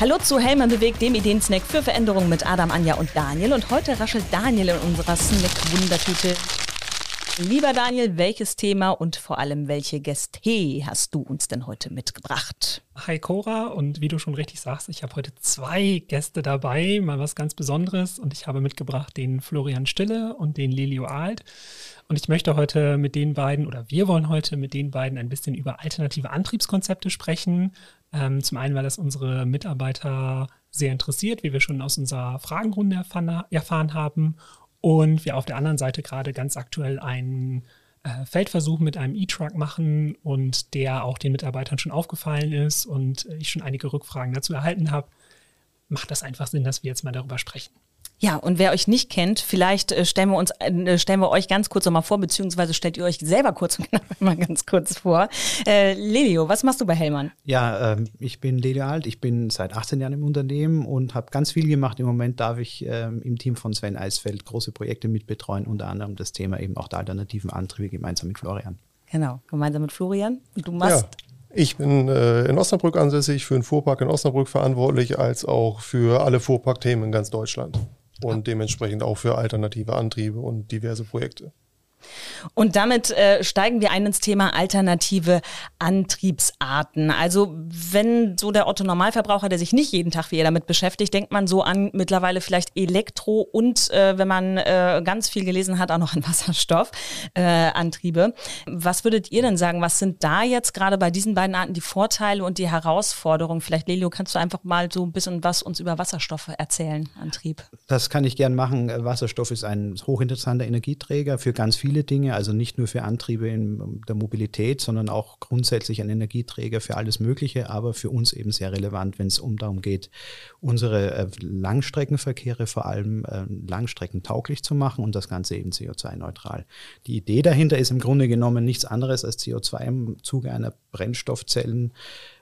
Hallo zu Hellmann bewegt, dem Ideensnack für Veränderungen mit Adam, Anja und Daniel. Und heute raschelt Daniel in unserer Snack-Wundertüte. Lieber Daniel, welches Thema und vor allem welche Gäste hast du uns denn heute mitgebracht? Hi Cora und wie du schon richtig sagst, ich habe heute zwei Gäste dabei, mal was ganz Besonderes und ich habe mitgebracht den Florian Stille und den Lilio Alt. Und ich möchte heute mit den beiden oder wir wollen heute mit den beiden ein bisschen über alternative Antriebskonzepte sprechen. Ähm, zum einen, weil das unsere Mitarbeiter sehr interessiert, wie wir schon aus unserer Fragenrunde erfahren, erfahren haben. Und wir auf der anderen Seite gerade ganz aktuell einen äh, Feldversuch mit einem E-Truck machen und der auch den Mitarbeitern schon aufgefallen ist und ich schon einige Rückfragen dazu erhalten habe, macht das einfach Sinn, dass wir jetzt mal darüber sprechen. Ja, und wer euch nicht kennt, vielleicht äh, stellen wir uns, äh, stellen wir euch ganz kurz nochmal vor, beziehungsweise stellt ihr euch selber kurz und knapp mal ganz kurz vor. Äh, Lelio, was machst du bei Hellmann? Ja, äh, ich bin Lelio Alt, ich bin seit 18 Jahren im Unternehmen und habe ganz viel gemacht. Im Moment darf ich ähm, im Team von Sven Eisfeld große Projekte mitbetreuen, unter anderem das Thema eben auch der alternativen Antriebe gemeinsam mit Florian. Genau, gemeinsam mit Florian. Und du machst ja. Ich bin äh, in Osnabrück ansässig, für den Fuhrpark in Osnabrück verantwortlich, als auch für alle Fuhrparkthemen in ganz Deutschland und dementsprechend auch für alternative Antriebe und diverse Projekte. Und damit äh, steigen wir ein ins Thema alternative Antriebsarten. Also wenn so der Otto Normalverbraucher, der sich nicht jeden Tag wie ihr damit beschäftigt, denkt man so an mittlerweile vielleicht Elektro und äh, wenn man äh, ganz viel gelesen hat, auch noch an Wasserstoffantriebe. Äh, was würdet ihr denn sagen? Was sind da jetzt gerade bei diesen beiden Arten die Vorteile und die Herausforderungen? Vielleicht Lelio, kannst du einfach mal so ein bisschen was uns über Wasserstoffe erzählen, Antrieb? Das kann ich gern machen. Wasserstoff ist ein hochinteressanter Energieträger für ganz viele viele Dinge, also nicht nur für Antriebe in der Mobilität, sondern auch grundsätzlich ein Energieträger für alles Mögliche, aber für uns eben sehr relevant, wenn es um darum geht, unsere äh, Langstreckenverkehre vor allem äh, langstreckentauglich zu machen und das Ganze eben CO2-neutral. Die Idee dahinter ist im Grunde genommen nichts anderes als CO2 im Zuge einer Brennstoffzellen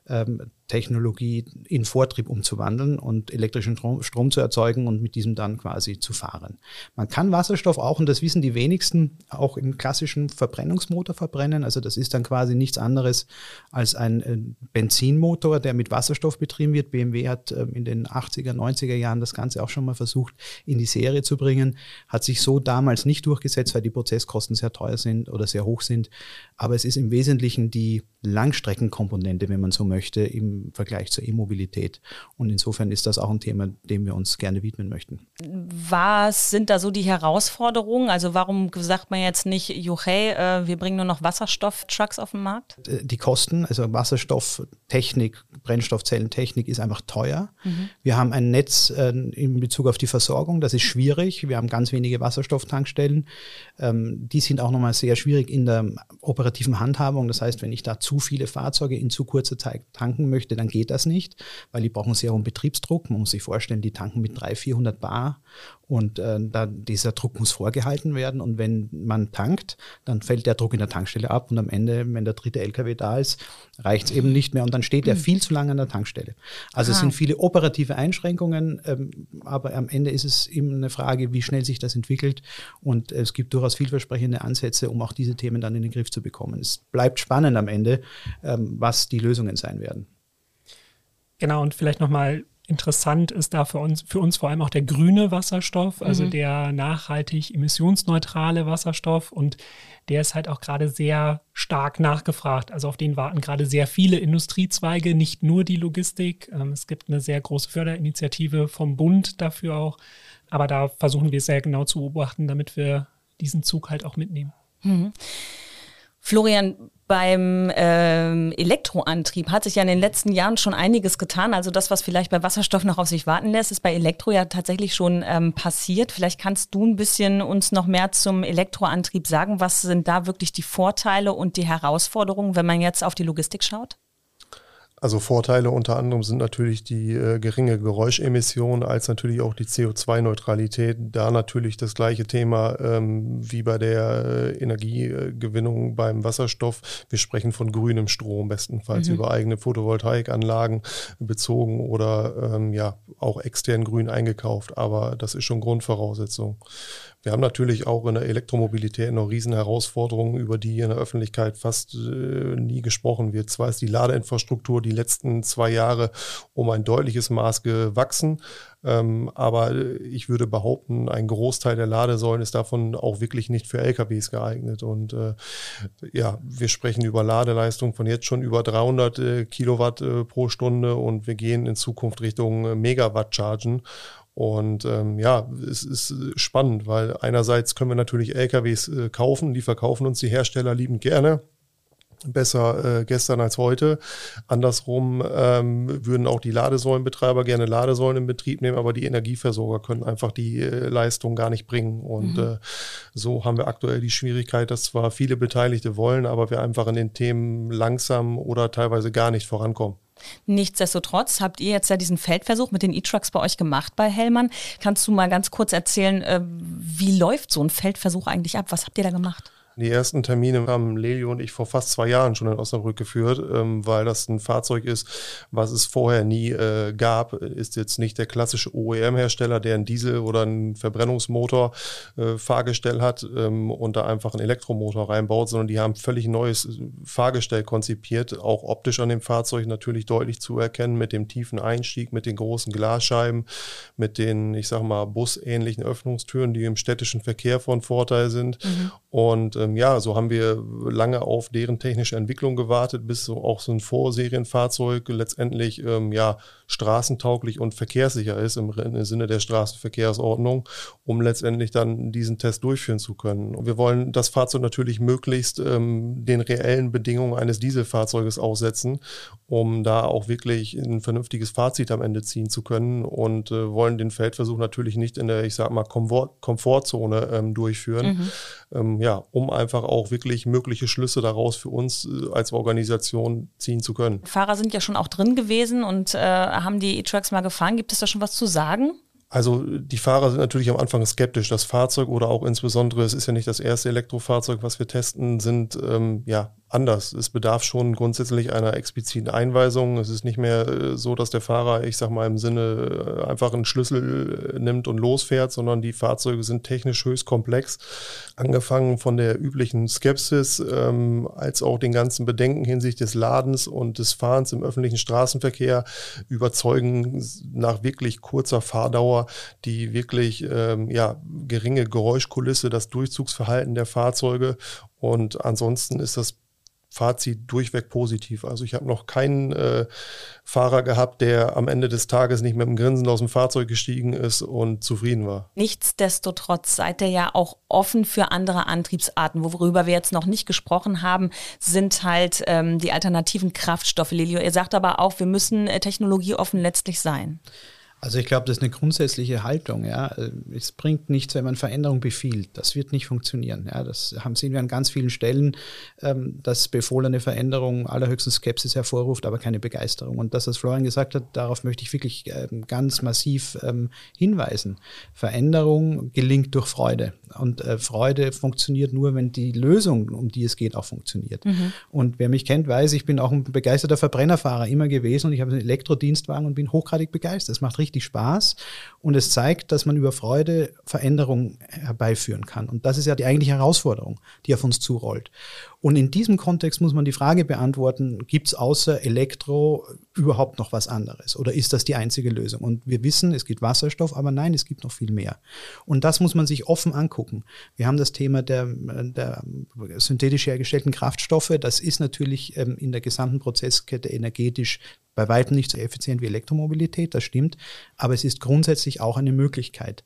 ähm, Technologie in Vortrieb umzuwandeln und elektrischen Strom, zu erzeugen und mit diesem dann quasi zu fahren. Man kann Wasserstoff auch, und das wissen die wenigsten, auch im klassischen Verbrennungsmotor verbrennen. Also das ist dann quasi nichts anderes als ein äh, Benzinmotor, der mit Wasserstoff betrieben wird. BMW hat äh, in den 80er, 90er Jahren das Ganze auch schon mal versucht in die Serie zu bringen, hat sich so damals nicht durchgesetzt, weil die Prozesskosten sehr teuer sind oder sehr hoch sind. Aber es ist im Wesentlichen die Langstreckenkomponente, wenn man so möchte, im Vergleich zur E-Mobilität. Und insofern ist das auch ein Thema, dem wir uns gerne widmen möchten. Was sind da so die Herausforderungen? Also warum sagt man jetzt nicht, hey, äh, wir bringen nur noch Wasserstofftrucks auf den Markt? Äh, die Kosten, also Wasserstofftechnik, Brennstoffzellentechnik ist einfach teuer. Mhm. Wir haben ein Netz äh, in Bezug auf die Versorgung, das ist schwierig. Wir haben ganz wenige Wasserstofftankstellen. Ähm, die sind auch nochmal sehr schwierig in der operativen Handhabung. Das heißt, wenn ich da zu viele Fahrzeuge in zu kurzer Zeit tanken möchte, dann geht das nicht, weil die brauchen sehr hohen Betriebsdruck. Man muss sich vorstellen, die tanken mit 300, 400 Bar und äh, da, dieser Druck muss vorgehalten werden. Und wenn man tankt, dann fällt der Druck in der Tankstelle ab und am Ende, wenn der dritte LKW da ist, reicht es eben nicht mehr und dann steht er mhm. viel zu lange an der Tankstelle. Also Aha. es sind viele operative Einschränkungen, ähm, aber am Ende ist es eben eine Frage, wie schnell sich das entwickelt und es gibt durchaus vielversprechende Ansätze, um auch diese Themen dann in den Griff zu bekommen. Es bleibt spannend am Ende, ähm, was die Lösungen sein werden. Genau, und vielleicht nochmal interessant ist da für uns, für uns vor allem auch der grüne Wasserstoff, also mhm. der nachhaltig emissionsneutrale Wasserstoff und der ist halt auch gerade sehr stark nachgefragt. Also auf den warten gerade sehr viele Industriezweige, nicht nur die Logistik. Ähm, es gibt eine sehr große Förderinitiative vom Bund dafür auch. Aber da versuchen wir sehr genau zu beobachten, damit wir diesen Zug halt auch mitnehmen. Mhm. Florian, beim ähm, Elektroantrieb hat sich ja in den letzten Jahren schon einiges getan. Also das, was vielleicht bei Wasserstoff noch auf sich warten lässt, ist bei Elektro ja tatsächlich schon ähm, passiert. Vielleicht kannst du ein bisschen uns noch mehr zum Elektroantrieb sagen. Was sind da wirklich die Vorteile und die Herausforderungen, wenn man jetzt auf die Logistik schaut? Also Vorteile unter anderem sind natürlich die äh, geringe Geräuschemission als natürlich auch die CO2-Neutralität. Da natürlich das gleiche Thema ähm, wie bei der äh, Energiegewinnung beim Wasserstoff. Wir sprechen von grünem Strom, bestenfalls mhm. über eigene Photovoltaikanlagen bezogen oder ähm, ja auch extern grün eingekauft. Aber das ist schon Grundvoraussetzung. Wir haben natürlich auch in der Elektromobilität noch riesen Herausforderungen, über die in der Öffentlichkeit fast äh, nie gesprochen wird. Zwar ist die Ladeinfrastruktur die letzten zwei Jahre um ein deutliches Maß gewachsen, ähm, aber ich würde behaupten, ein Großteil der Ladesäulen ist davon auch wirklich nicht für LKWs geeignet. Und äh, ja, wir sprechen über Ladeleistung von jetzt schon über 300 äh, Kilowatt äh, pro Stunde und wir gehen in Zukunft Richtung äh, Megawatt-Chargen. Und ähm, ja, es ist spannend, weil einerseits können wir natürlich LKWs äh, kaufen, die verkaufen uns die Hersteller liebend gerne besser äh, gestern als heute. Andersrum ähm, würden auch die Ladesäulenbetreiber gerne Ladesäulen in Betrieb nehmen, aber die Energieversorger können einfach die äh, Leistung gar nicht bringen. Und mhm. äh, so haben wir aktuell die Schwierigkeit, dass zwar viele Beteiligte wollen, aber wir einfach in den Themen langsam oder teilweise gar nicht vorankommen. Nichtsdestotrotz habt ihr jetzt ja diesen Feldversuch mit den E-Trucks bei euch gemacht bei Hellmann. Kannst du mal ganz kurz erzählen, äh, wie läuft so ein Feldversuch eigentlich ab? Was habt ihr da gemacht? Die ersten Termine haben Lelio und ich vor fast zwei Jahren schon in Osnabrück geführt, ähm, weil das ein Fahrzeug ist, was es vorher nie äh, gab. Ist jetzt nicht der klassische OEM-Hersteller, der einen Diesel- oder einen Verbrennungsmotor äh, Fahrgestell hat ähm, und da einfach einen Elektromotor reinbaut, sondern die haben völlig neues Fahrgestell konzipiert, auch optisch an dem Fahrzeug natürlich deutlich zu erkennen, mit dem tiefen Einstieg, mit den großen Glasscheiben, mit den, ich sag mal, busähnlichen Öffnungstüren, die im städtischen Verkehr von Vorteil sind. Mhm. Und ähm, ja, so haben wir lange auf deren technische Entwicklung gewartet, bis so auch so ein Vorserienfahrzeug letztendlich ähm, ja straßentauglich und verkehrssicher ist im, im, Sinne der Straßenverkehrsordnung, um letztendlich dann diesen Test durchführen zu können. Und wir wollen das Fahrzeug natürlich möglichst ähm, den reellen Bedingungen eines Dieselfahrzeuges aussetzen, um da auch wirklich ein vernünftiges Fazit am Ende ziehen zu können und äh, wollen den Feldversuch natürlich nicht in der, ich sag mal, Komfort Komfortzone ähm, durchführen. Mhm ähm, ja, um einfach auch wirklich mögliche Schlüsse daraus für uns äh, als Organisation ziehen zu können. Fahrer sind ja schon auch drin gewesen und äh, haben die E-Trucks mal gefahren. Gibt es da schon was zu sagen? Also die Fahrer sind natürlich am Anfang skeptisch. Das Fahrzeug oder auch insbesondere, es ist ja nicht das erste Elektrofahrzeug, was wir testen, sind ähm, ja anders. Es bedarf schon grundsätzlich einer expliziten Einweisung. Es ist nicht mehr äh, so, dass der Fahrer, ich sag mal im Sinne, äh, einfach einen Schlüssel äh, nimmt und losfährt, sondern die Fahrzeuge sind technisch höchst komplex. Angefangen von der üblichen Skepsis ähm, als auch den ganzen Bedenken hinsichtlich des Ladens und des Fahrens im öffentlichen Straßenverkehr überzeugen nach wirklich kurzer Fahrdauer die wirklich ähm, ja, geringe Geräuschkulisse, das Durchzugsverhalten der Fahrzeuge und ansonsten ist das Fazit durchweg positiv. Also ich habe noch keinen äh, Fahrer gehabt, der am Ende des Tages nicht mit dem Grinsen aus dem Fahrzeug gestiegen ist und zufrieden war. Nichtsdestotrotz seid ihr ja auch offen für andere Antriebsarten. Worüber wir jetzt noch nicht gesprochen haben, sind halt ähm, die alternativen Kraftstoffe. Lilio, ihr sagt aber auch, wir müssen äh, technologieoffen letztlich sein. Also ich glaube, das ist eine grundsätzliche Haltung. Ja. Es bringt nichts, wenn man Veränderung befiehlt. Das wird nicht funktionieren. Ja. Das haben, sehen wir an ganz vielen Stellen, ähm, dass befohlene Veränderung allerhöchstens Skepsis hervorruft, aber keine Begeisterung. Und das, was Florian gesagt hat, darauf möchte ich wirklich ähm, ganz massiv ähm, hinweisen. Veränderung gelingt durch Freude. Und äh, Freude funktioniert nur, wenn die Lösung, um die es geht, auch funktioniert. Mhm. Und wer mich kennt, weiß, ich bin auch ein begeisterter Verbrennerfahrer immer gewesen und ich habe einen Elektrodienstwagen und bin hochgradig begeistert. Das macht richtig richtig Spaß und es zeigt, dass man über Freude Veränderungen herbeiführen kann. Und das ist ja die eigentliche Herausforderung, die auf uns zurollt. Und in diesem Kontext muss man die Frage beantworten, gibt es außer Elektro überhaupt noch was anderes? Oder ist das die einzige Lösung? Und wir wissen, es gibt Wasserstoff, aber nein, es gibt noch viel mehr. Und das muss man sich offen angucken. Wir haben das Thema der, der synthetisch hergestellten Kraftstoffe. Das ist natürlich ähm, in der gesamten Prozesskette energetisch bei weitem nicht so effizient wie Elektromobilität, das stimmt, aber es ist grundsätzlich auch eine Möglichkeit.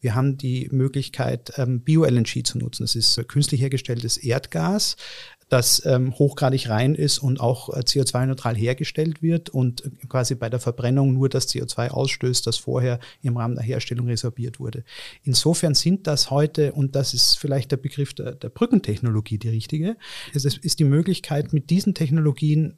Wir haben die Möglichkeit, ähm, Bio-LNG zu nutzen. Das ist künstlich hergestelltes Erdgas, das ähm, hochgradig rein ist und auch äh, CO2-neutral hergestellt wird und quasi bei der Verbrennung nur das CO2 ausstößt, das vorher im Rahmen der Herstellung resorbiert wurde. Insofern sind das heute, und das ist vielleicht der Begriff der, der Brückentechnologie die richtige, es ist die Möglichkeit, mit diesen Technologien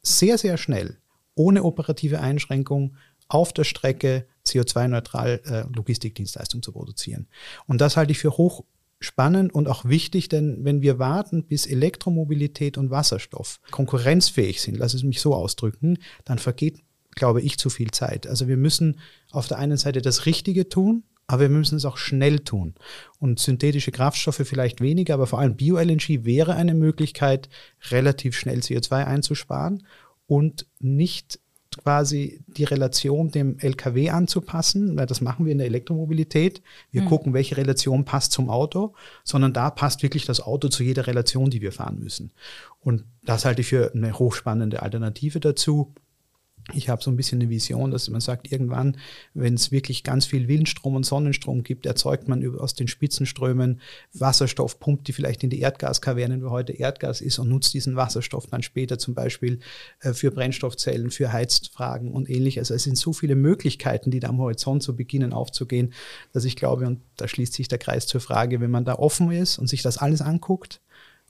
sehr, sehr schnell ohne operative Einschränkung auf der Strecke CO2-neutral äh, Logistikdienstleistung zu produzieren. Und das halte ich für hoch spannend und auch wichtig, denn wenn wir warten, bis Elektromobilität und Wasserstoff konkurrenzfähig sind, lass es mich so ausdrücken, dann vergeht, glaube ich, zu viel Zeit. Also wir müssen auf der einen Seite das Richtige tun, aber wir müssen es auch schnell tun. Und synthetische Kraftstoffe vielleicht weniger, aber vor allem Bio-LNG wäre eine Möglichkeit, relativ schnell CO2 einzusparen und nicht quasi die Relation dem LKW anzupassen, weil das machen wir in der Elektromobilität. Wir mhm. gucken, welche Relation passt zum Auto, sondern da passt wirklich das Auto zu jeder Relation, die wir fahren müssen. Und das halte ich für eine hochspannende Alternative dazu ich habe so ein bisschen eine Vision, dass man sagt, irgendwann, wenn es wirklich ganz viel Windstrom und Sonnenstrom gibt, erzeugt man aus den Spitzenströmen Wasserstoff, pumpt die vielleicht in die Erdgaskavernen, wo heute Erdgas ist, und nutzt diesen Wasserstoff dann später zum Beispiel äh, für Brennstoffzellen, für Heizfragen und ähnliches. Also es sind so viele Möglichkeiten, die da am Horizont so beginnen aufzugehen, dass ich glaube, und da schließt sich der Kreis zur Frage, wenn man da offen ist und sich das alles anguckt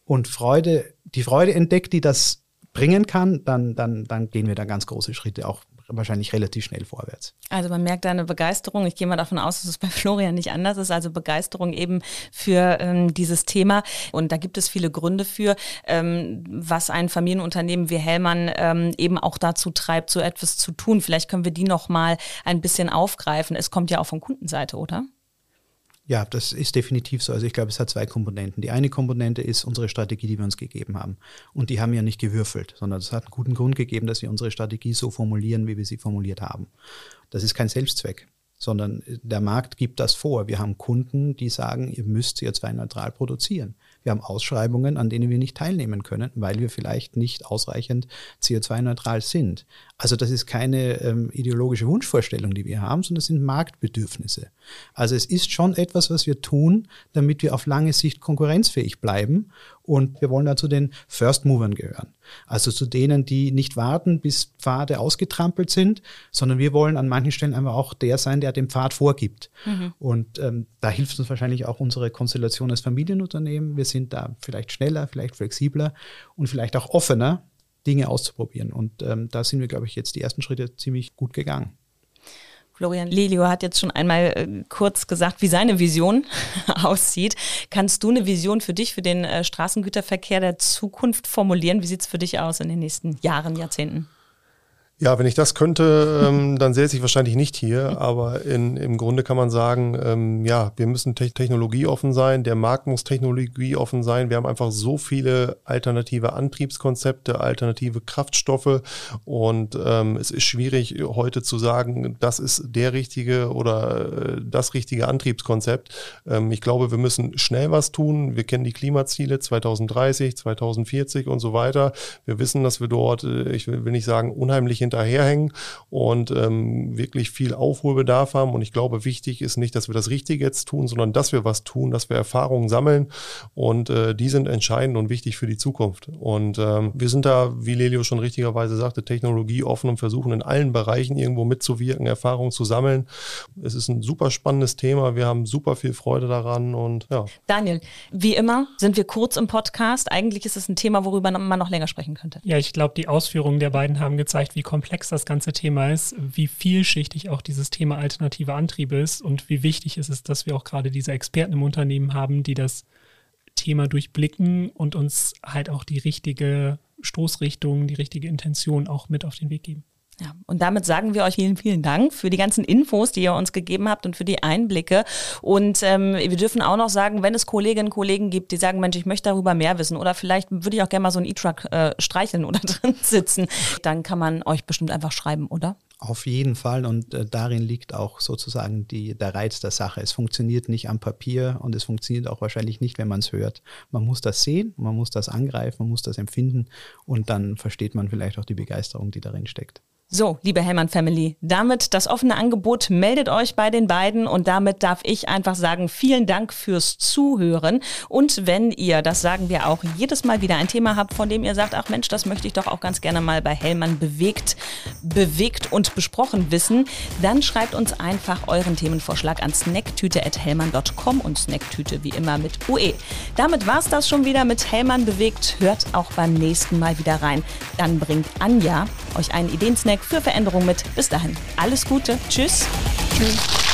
und Freude, die Freude entdeckt, die das bringen kann, dann, dann, dann gehen wir da ganz große Schritte auch wahrscheinlich relativ schnell vorwärts. Also man merkt deine Begeisterung. Ich gehe mal davon aus, dass es bei Florian nicht anders ist. Also Begeisterung eben für ähm, dieses Thema. Und da gibt es viele Gründe für, ähm, was ein Familienunternehmen wie Hellmann ähm, eben auch dazu treibt, so etwas zu tun. Vielleicht können wir die noch mal ein bisschen aufgreifen. Es kommt ja auch von Kundenseite, oder? Ja, das ist definitiv so. Also ich glaube, es hat zwei Komponenten. Die eine Komponente ist unsere Strategie, die wir uns gegeben haben. Und die haben wir ja nicht gewürfelt, sondern es hat einen guten Grund gegeben, dass wir unsere Strategie so formulieren, wie wir sie formuliert haben. Das ist kein Selbstzweck, sondern der Markt gibt das vor. Wir haben Kunden, die sagen, ihr müsst CO2-neutral produzieren. Wir haben Ausschreibungen, an denen wir nicht teilnehmen können, weil wir vielleicht nicht ausreichend CO2-neutral sind. Also das ist keine ähm, ideologische Wunschvorstellung, die wir haben, sondern das sind Marktbedürfnisse. Also es ist schon etwas, was wir tun, damit wir auf lange Sicht konkurrenzfähig bleiben. Und wir wollen da zu den First Movern gehören. Also zu denen, die nicht warten, bis Pfade ausgetrampelt sind, sondern wir wollen an manchen Stellen einfach auch der sein, der den Pfad vorgibt. Mhm. Und ähm, da hilft uns wahrscheinlich auch unsere Konstellation als Familienunternehmen. Wir sind da vielleicht schneller, vielleicht flexibler und vielleicht auch offener, Dinge auszuprobieren. Und ähm, da sind wir, glaube ich, jetzt die ersten Schritte ziemlich gut gegangen. Florian Lelio hat jetzt schon einmal äh, kurz gesagt, wie seine Vision aussieht. Kannst du eine Vision für dich, für den äh, Straßengüterverkehr der Zukunft formulieren? Wie sieht es für dich aus in den nächsten Jahren, Jahrzehnten? Ja, wenn ich das könnte, ähm, dann säße ich wahrscheinlich nicht hier. Aber in, im Grunde kann man sagen, ähm, ja, wir müssen te technologieoffen sein. Der Markt muss technologieoffen sein. Wir haben einfach so viele alternative Antriebskonzepte, alternative Kraftstoffe. Und ähm, es ist schwierig heute zu sagen, das ist der richtige oder äh, das richtige Antriebskonzept. Ähm, ich glaube, wir müssen schnell was tun. Wir kennen die Klimaziele 2030, 2040 und so weiter. Wir wissen, dass wir dort, äh, ich will, will nicht sagen, unheimlich hinterherhängen und ähm, wirklich viel Aufholbedarf haben. Und ich glaube, wichtig ist nicht, dass wir das Richtige jetzt tun, sondern dass wir was tun, dass wir Erfahrungen sammeln. Und äh, die sind entscheidend und wichtig für die Zukunft. Und ähm, wir sind da, wie Lelio schon richtigerweise sagte, technologieoffen und versuchen in allen Bereichen irgendwo mitzuwirken, Erfahrungen zu sammeln. Es ist ein super spannendes Thema. Wir haben super viel Freude daran und ja. Daniel, wie immer sind wir kurz im Podcast. Eigentlich ist es ein Thema, worüber man noch länger sprechen könnte. Ja, ich glaube, die Ausführungen der beiden haben gezeigt, wie komplex das ganze Thema ist, wie vielschichtig auch dieses Thema alternative Antriebe ist und wie wichtig ist es, dass wir auch gerade diese Experten im Unternehmen haben, die das Thema durchblicken und uns halt auch die richtige Stoßrichtung, die richtige Intention auch mit auf den Weg geben. Ja, und damit sagen wir euch vielen, vielen Dank für die ganzen Infos, die ihr uns gegeben habt und für die Einblicke. Und ähm, wir dürfen auch noch sagen, wenn es Kolleginnen und Kollegen gibt, die sagen, Mensch, ich möchte darüber mehr wissen oder vielleicht würde ich auch gerne mal so einen E-Truck äh, streicheln oder drin sitzen, dann kann man euch bestimmt einfach schreiben, oder? Auf jeden Fall und äh, darin liegt auch sozusagen die, der Reiz der Sache. Es funktioniert nicht am Papier und es funktioniert auch wahrscheinlich nicht, wenn man es hört. Man muss das sehen, man muss das angreifen, man muss das empfinden und dann versteht man vielleicht auch die Begeisterung, die darin steckt. So, liebe Hellmann Family, damit das offene Angebot, meldet euch bei den beiden und damit darf ich einfach sagen, vielen Dank fürs Zuhören. Und wenn ihr, das sagen wir auch jedes Mal wieder, ein Thema habt, von dem ihr sagt, ach Mensch, das möchte ich doch auch ganz gerne mal bei Hellmann bewegt, bewegt und besprochen wissen, dann schreibt uns einfach euren Themenvorschlag an snacktüte.hellmann.com und Snacktüte wie immer mit UE. Damit war's das schon wieder mit Hellmann bewegt. Hört auch beim nächsten Mal wieder rein. Dann bringt Anja euch einen Ideensnack für Veränderung mit. Bis dahin, alles Gute. Tschüss. Tschüss.